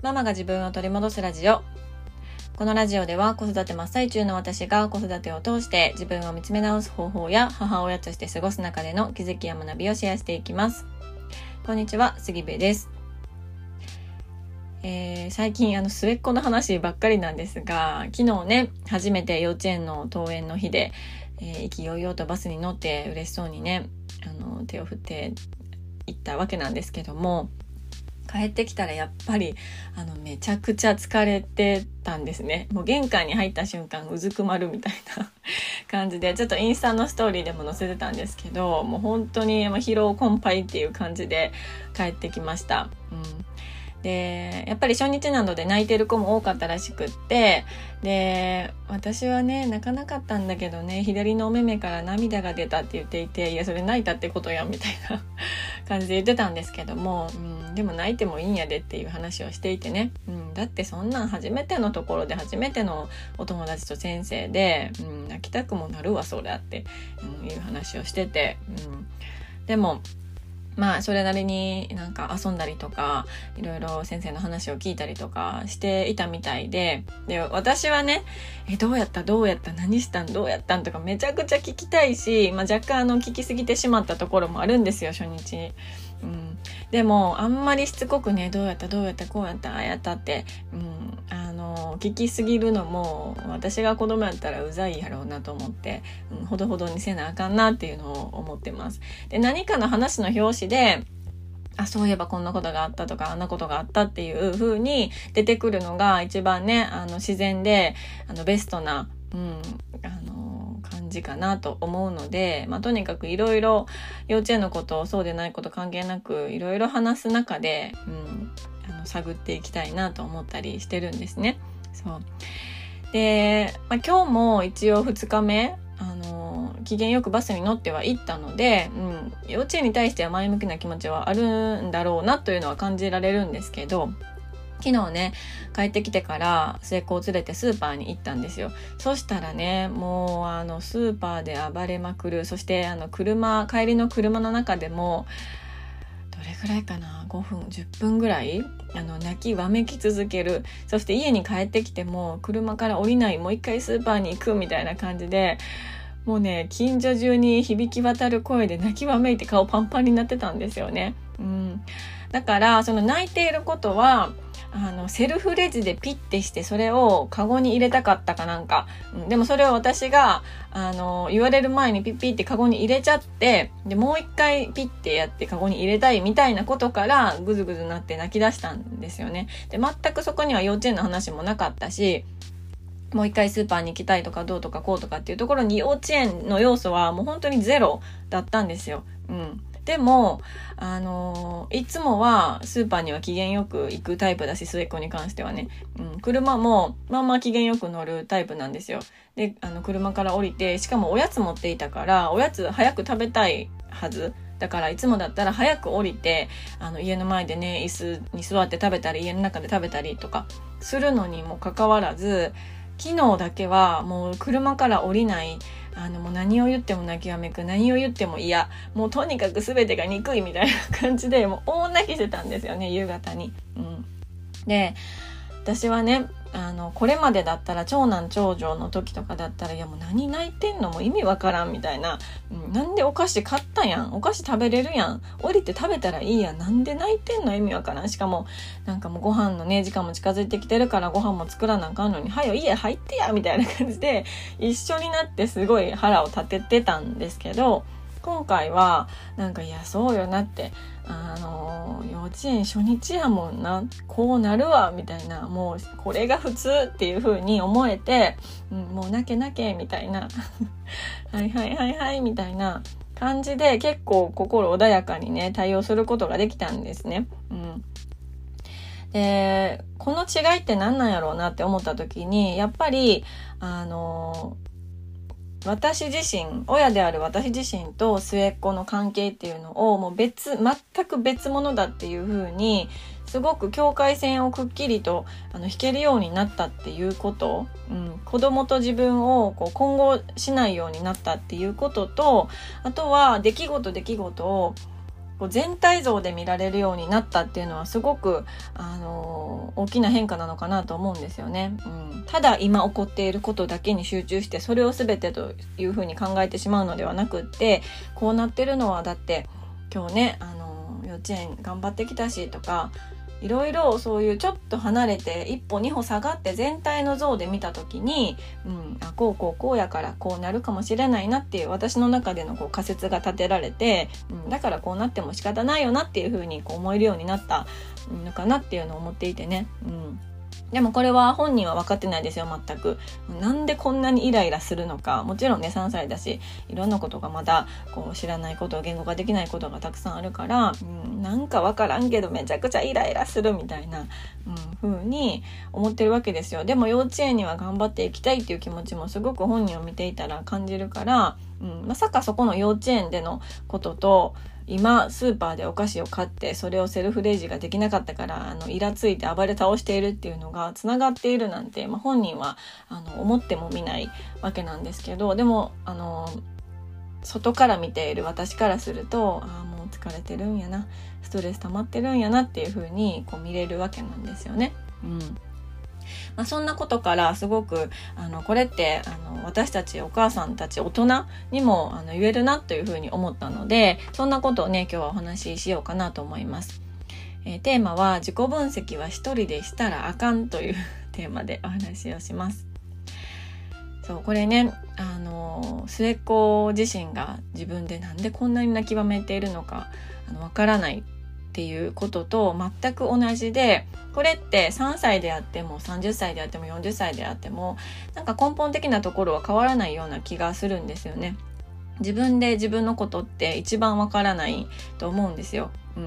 ママが自分を取り戻すラジオ。このラジオでは子育て真っ最中の私が子育てを通して自分を見つめ直す方法や母親として過ごす中での気づきや学びをシェアしていきます。こんにちは、杉部です。えー、最近あの末っ子の話ばっかりなんですが昨日ね初めて幼稚園の登園の日で、えー、意気揚々とバスに乗って嬉しそうにねあの手を振って行ったわけなんですけども帰ってきたらやっぱりあのめちゃくちゃ疲れてたんですねもう玄関に入った瞬間うずくまるみたいな 感じでちょっとインスタのストーリーでも載せてたんですけどもう本当に疲労困憊っていう感じで帰ってきました。うんでやっぱり初日なので泣いてる子も多かったらしくってで私はね泣かなかったんだけどね左のお目目から涙が出たって言っていていやそれ泣いたってことやみたいな 感じで言ってたんですけども、うん、でも泣いてもいいんやでっていう話をしていてね、うん、だってそんなん初めてのところで初めてのお友達と先生で、うん、泣きたくもなるわそれって、うん、いう話をしてて、うん、でもまあそれなりになんか遊んだりとかいろいろ先生の話を聞いたりとかしていたみたいでで私はねえどうやったどうやった何したんどうやったんとかめちゃくちゃ聞きたいし、まあ、若干あの聞きすぎてしまったところもあるんですよ初日。うん、でもあんまりしつこくねどうやったどうやったこうやったああやったって、うん、あの聞きすぎるのも私が子供やったらうざいやろうなと思って、うん、ほどほどにせなあかんなっていうのを思ってます。で何かの話の表紙であ、そういえばこんなことがあったとか、あんなことがあったっていう風に出てくるのが一番ね、あの自然で、あのベストな、うん、あ感じかなと思うので、まあ、とにかくいろいろ幼稚園のことそうでないこと関係なくいろいろ話す中で、うん、あの探っていきたいなと思ったりしてるんですね。そうで、まあ、今日も一応2日目あの機嫌よくバスに乗っては行ったので、うん、幼稚園に対しては前向きな気持ちはあるんだろうなというのは感じられるんですけど昨日ね、帰ってきてから末っ子を連れてスーパーに行ったんですよ。そしたらね、もうあのスーパーで暴れまくる。そしてあの車、帰りの車の中でも、どれぐらいかな5分10分ぐらいあの泣きわめき続けるそして家に帰ってきても車から降りないもう一回スーパーに行くみたいな感じでもうね近所中に響き渡る声で泣きわめいて顔パンパンになってたんですよね。うん、だからその泣いていることはあの、セルフレジでピッてして、それをカゴに入れたかったかなんか。うん、でもそれを私が、あの、言われる前にピッピッてカゴに入れちゃって、で、もう一回ピッてやってカゴに入れたいみたいなことから、ぐずぐずなって泣き出したんですよね。で、全くそこには幼稚園の話もなかったし、もう一回スーパーに行きたいとかどうとかこうとかっていうところに幼稚園の要素はもう本当にゼロだったんですよ。うん。でも、あのいつもはスーパーには機嫌よく行くタイプだし、末っ子に関してはね。うん、車も、まあまあ機嫌よく乗るタイプなんですよ。で、あの、車から降りて、しかもおやつ持っていたから、おやつ早く食べたいはず。だからいつもだったら早く降りて、あの家の前でね、椅子に座って食べたり、家の中で食べたりとかするのにもかかわらず、昨日だけはもう車から降りない。あのもう何を言っても泣きわめく何を言っても嫌。もうとにかく全てが憎いみたいな感じでもう大泣きしてたんですよね夕方に。うん、で私はねあのこれまでだったら長男長女の時とかだったらいやもう何泣いてんのも意味わからんみたいな、うん、なんでお菓子買ったやん。お菓子食べれるやん。降りて食べたらいいやん。なんで泣いてんの意味わからん。しかもなんかもうご飯のね時間も近づいてきてるからご飯も作らなあかんのに「はよ家入ってや」みたいな感じで一緒になってすごい腹を立ててたんですけど今回はなんかいやそうよなってあの幼稚園初日やもんなこうなるわみたいなもうこれが普通っていう風に思えて、うん、もう泣け泣けみたいな はいはいはいはいみたいな感じで結構心穏やかにね対応することができたんですね。うんでこの違いって何なんやろうなって思った時にやっぱりあの私自身、親である私自身と末っ子の関係っていうのをもう別、全く別物だっていう風に、すごく境界線をくっきりとあの引けるようになったっていうこと、うん、子供と自分をこう混合しないようになったっていうことと、あとは出来事出来事をこう全体像で見られるようになったっていうのはすごく、あの大きな変化なのかなと思うんですよね。うん、ただ今起こっていることだけに集中してそれを全てというふうに考えてしまうのではなくってこうなってるのはだって今日ね、あの幼稚園頑張ってきたしとかいろいろそういうちょっと離れて一歩二歩下がって全体の像で見た時に、うん、あこうこうこうやからこうなるかもしれないなっていう私の中でのこう仮説が立てられて、うん、だからこうなっても仕方ないよなっていうふうにこう思えるようになったのかなっていうのを思っていてね。うんでもこれは本人は分かってないですよ、全く。なんでこんなにイライラするのか。もちろんね、3歳だし、いろんなことがまだこう知らないこと、言語化できないことがたくさんあるから、うん、なんか分からんけどめちゃくちゃイライラするみたいな、うん、風に思ってるわけですよ。でも幼稚園には頑張っていきたいっていう気持ちもすごく本人を見ていたら感じるから、うん、まさかそこの幼稚園でのことと、今スーパーでお菓子を買ってそれをセルフレジができなかったからあのイラついて暴れ倒しているっていうのがつながっているなんて、まあ、本人はあの思ってもみないわけなんですけどでもあの外から見ている私からするとああもう疲れてるんやな。ストレス溜まってるんやなっていう風にこう見れるわけなんですよね。うん。まあ、そんなことからすごくあのこれってあの私たちお母さんたち大人にもあの言えるなというふうに思ったのでそんなことをね今日はお話ししようかなと思います。えー、テーマは自己分析は一人でしたらあかんというテーマでお話をします。そうこれねあの末っ子自身が自分でなんでこんなに泣きわめているのかあのわからないっていうことと全く同じでこれって3歳であっても30歳であっても40歳であってもなんか根本的なところは変わらないような気がするんですよね。自分で自分のことって一番わからないと思うんですよ。うん、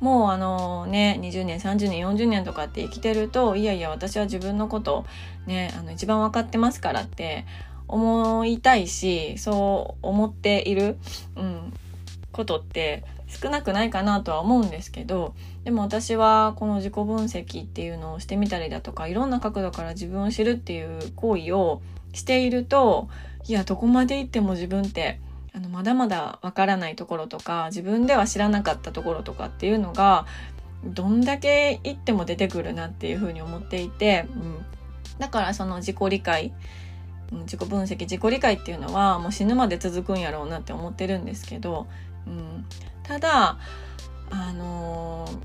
もうあのね20年30年40年とかって生きてるといやいや私は自分のことねあの一番分かってますからって思いたいしそう思っている、うん、ことって少なくないかなとは思うんですけどでも私はこの自己分析っていうのをしてみたりだとかいろんな角度から自分を知るっていう行為をしているといやどこまで行っても自分ってあのまだまだわからないところとか自分では知らなかったところとかっていうのがどんだけ行っても出てくるなっていうふうに思っていて、うん、だからその自己理解自己分析自己理解っていうのはもう死ぬまで続くんやろうなって思ってるんですけど、うん、ただあのー、ま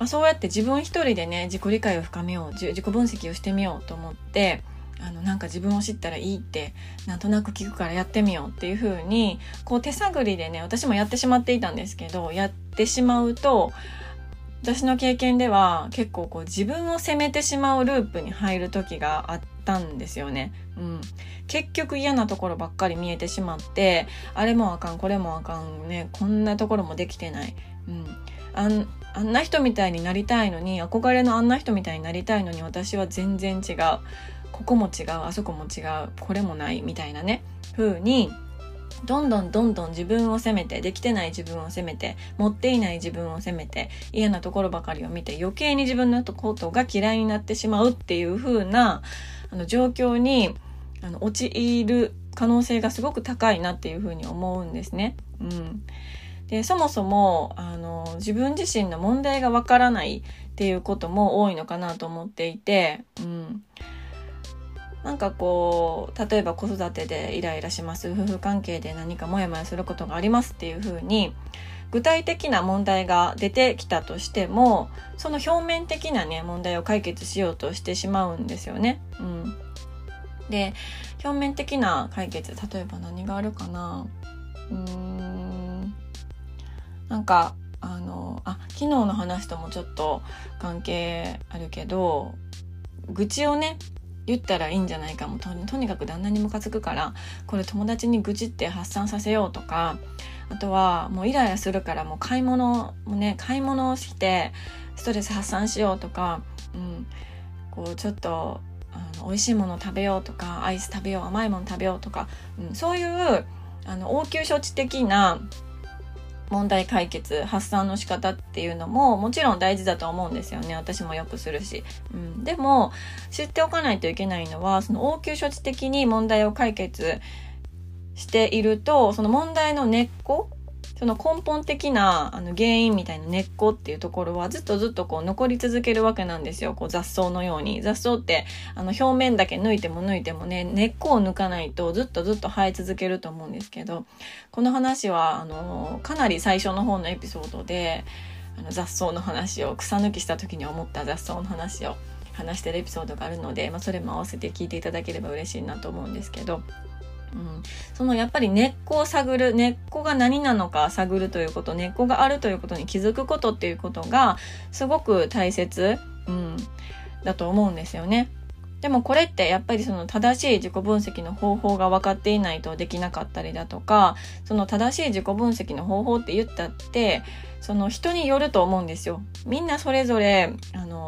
あ、そうやって自分一人でね自己理解を深めよう自己分析をしてみようと思ってあのなんか自分を知ったらいいってなんとなく聞くからやってみようっていう風にこう手探りでね私もやってしまっていたんですけどやってしまうと私の経験では結構こう自分を責めてしまうループに入る時があったんですよね。うん、結局嫌なところばっかり見えてしまってあれもあかんこれもあかんねこんなところもできてない。うん、あんあんな人みたいになりたいのに憧れのあんな人みたいになりたいのに私は全然違うここも違うあそこも違うこれもないみたいなね風にどんどんどんどん自分を責めてできてない自分を責めて持っていない自分を責めて嫌なところばかりを見て余計に自分のことが嫌いになってしまうっていう風なあの状況にあの陥る可能性がすごく高いなっていう風に思うんですね。うん、でそもそもあの自分自身の問題がわからないっていうことも多いのかなと思っていて、うん、なんかこう例えば子育てでイライラします。夫婦関係で何かモヤモヤすることがありますっていうふうに具体的な問題が出てきたとしてもその表面的なね問題を解決しようとしてしまうんですよね。うん、で表面的な解決例えば何があるかな。うーん。なんかあのあ昨日の話ともちょっと関係あるけど愚痴をね言ったらいいんじゃないかも。ととにかく旦那にムカつくからこれ友達に愚痴って発散させようとかあとはもうイライラするからもう買い物もね買い物をしてストレス発散しようとか、うん、こうちょっとあの美味しいもの食べようとかアイス食べよう甘いもの食べようとか、うん、そういうあの応急処置的な問題解決発散の仕方っていうのももちろん大事だと思うんですよね。私もよくするし、うん、でも知っておかないといけないのはその応急処置的に問題を解決しているとその問題の根っこその根本的なあの原因みたいな根っこっていうところはずっとずっとこう残り続けるわけなんですよ。こう雑草のように。雑草ってあの表面だけ抜いても抜いてもね、根っこを抜かないとずっとずっと生え続けると思うんですけど、この話はあのかなり最初の方のエピソードで、あの雑草の話を草抜きした時に思った雑草の話を話してるエピソードがあるので、まあ、それも合わせて聞いていただければ嬉しいなと思うんですけど。うん、そのやっぱり根っこを探る根っこが何なのか探るということ根っこがあるということに気づくことっていうことがすごく大切、うん、だと思うんですよね。でもこれってやっぱりその正しい自己分析の方法が分かっていないとできなかったりだとかその正しい自己分析の方法って言ったってその人によると思うんですよ。みんなそれぞれあの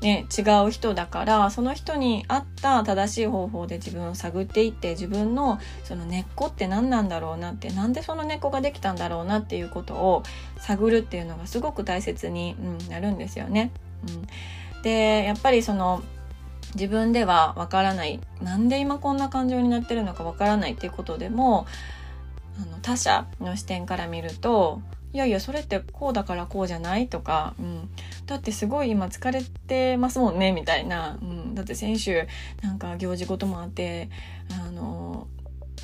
ね、違う人だからその人に合った正しい方法で自分を探っていって自分のその根っこって何なんだろうなってなんでその根っこができたんだろうなっていうことを探るっていうのがすごく大切に、うん、なるんですよね。うん、でやっぱりその自分ではわからないなんで今こんな感情になってるのかわからないっていうことでもあの他者の視点から見るといやいやそれってこうだからこうじゃないとか、うん、だってすごい今疲れてますもんねみたいな、うん、だって先週なんか行事事もあってあの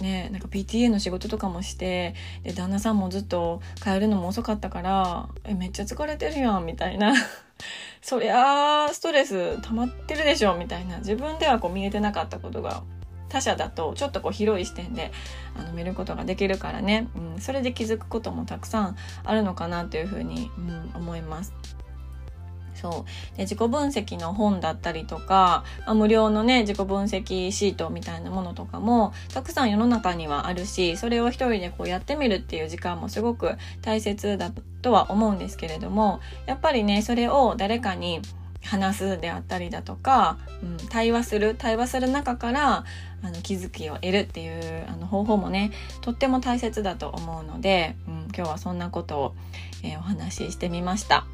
ねなんか PTA の仕事とかもしてで旦那さんもずっと帰るのも遅かったからえめっちゃ疲れてるやんみたいな。そりゃあストレス溜まってるでしょみたいな。自分ではこう見えてなかったことが他者だとちょっとこう広い視点であの見ることができるからね、うん、それで気づくこともたくさんあるのかなというふうに、うん、思います。そう。で自己分析の本だったりとか、まあ、無料のね自己分析シートみたいなものとかもたくさん世の中にはあるしそれを一人でこうやってみるっていう時間もすごく大切だとは思うんですけれどもやっぱりねそれを誰かに話すであったりだとか、うん、対話する対話する中からあの気づきを得るっていうあの方法もねとっても大切だと思うので、うん、今日はそんなことを、えー、お話ししてみました。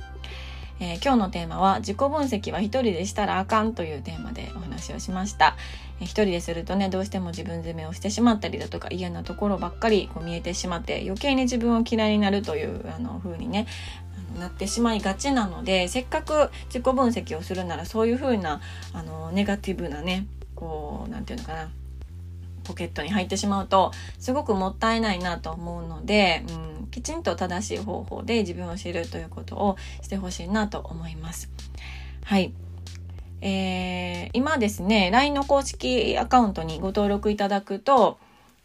えー、今日のテーマは自己分析は一人でしたらあかんというテーマでお話をしました。えー、一人でするとね、どうしても自分責めをしてしまったりだとか嫌なところばっかりこう見えてしまって余計に自分を嫌いになるというあの風にね、なってしまいがちなのでせっかく自己分析をするならそういう風なあのネガティブなねこう何て言うのかなポケットに入ってしまうとすごくもったいないなと思うので、うん、きちんと正しい方法で自分を知るということをしてほしいなと思います。はい。えー、今ですね、LINE の公式アカウントにご登録いただくと、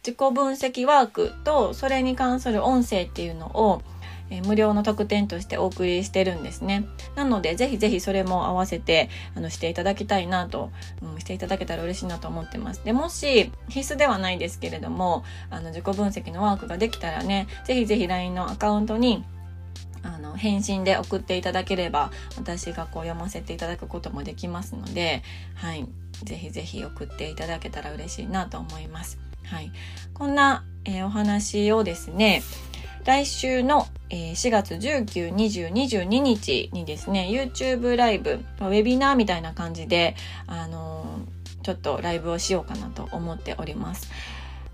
自己分析ワークとそれに関する音声っていうのをえ、無料の特典としてお送りしてるんですね。なので、ぜひぜひそれも合わせて、あの、していただきたいなと、うん、していただけたら嬉しいなと思ってます。で、もし、必須ではないですけれども、あの、自己分析のワークができたらね、ぜひぜひ LINE のアカウントに、あの、返信で送っていただければ、私がこう読ませていただくこともできますので、はい。ぜひぜひ送っていただけたら嬉しいなと思います。はい。こんな、えー、お話をですね、来週の、えー、4月19、20、22日にですね、YouTube ライブ、ウェビナーみたいな感じで、あのー、ちょっとライブをしようかなと思っております。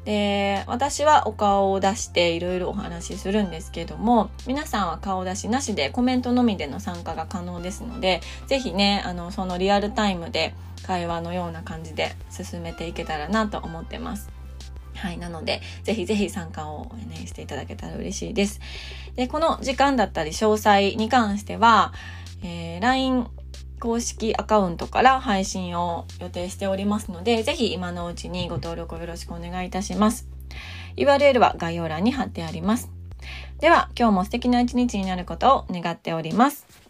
で、私はお顔を出していろいろお話しするんですけども、皆さんは顔出しなしでコメントのみでの参加が可能ですので、ぜひね、あの、そのリアルタイムで会話のような感じで進めていけたらなと思ってます。はい。なので、ぜひぜひ参加を、ね、していただけたら嬉しいです。で、この時間だったり詳細に関しては、えー、LINE 公式アカウントから配信を予定しておりますので、ぜひ今のうちにご登録をよろしくお願いいたします。URL は概要欄に貼ってあります。では、今日も素敵な一日になることを願っております。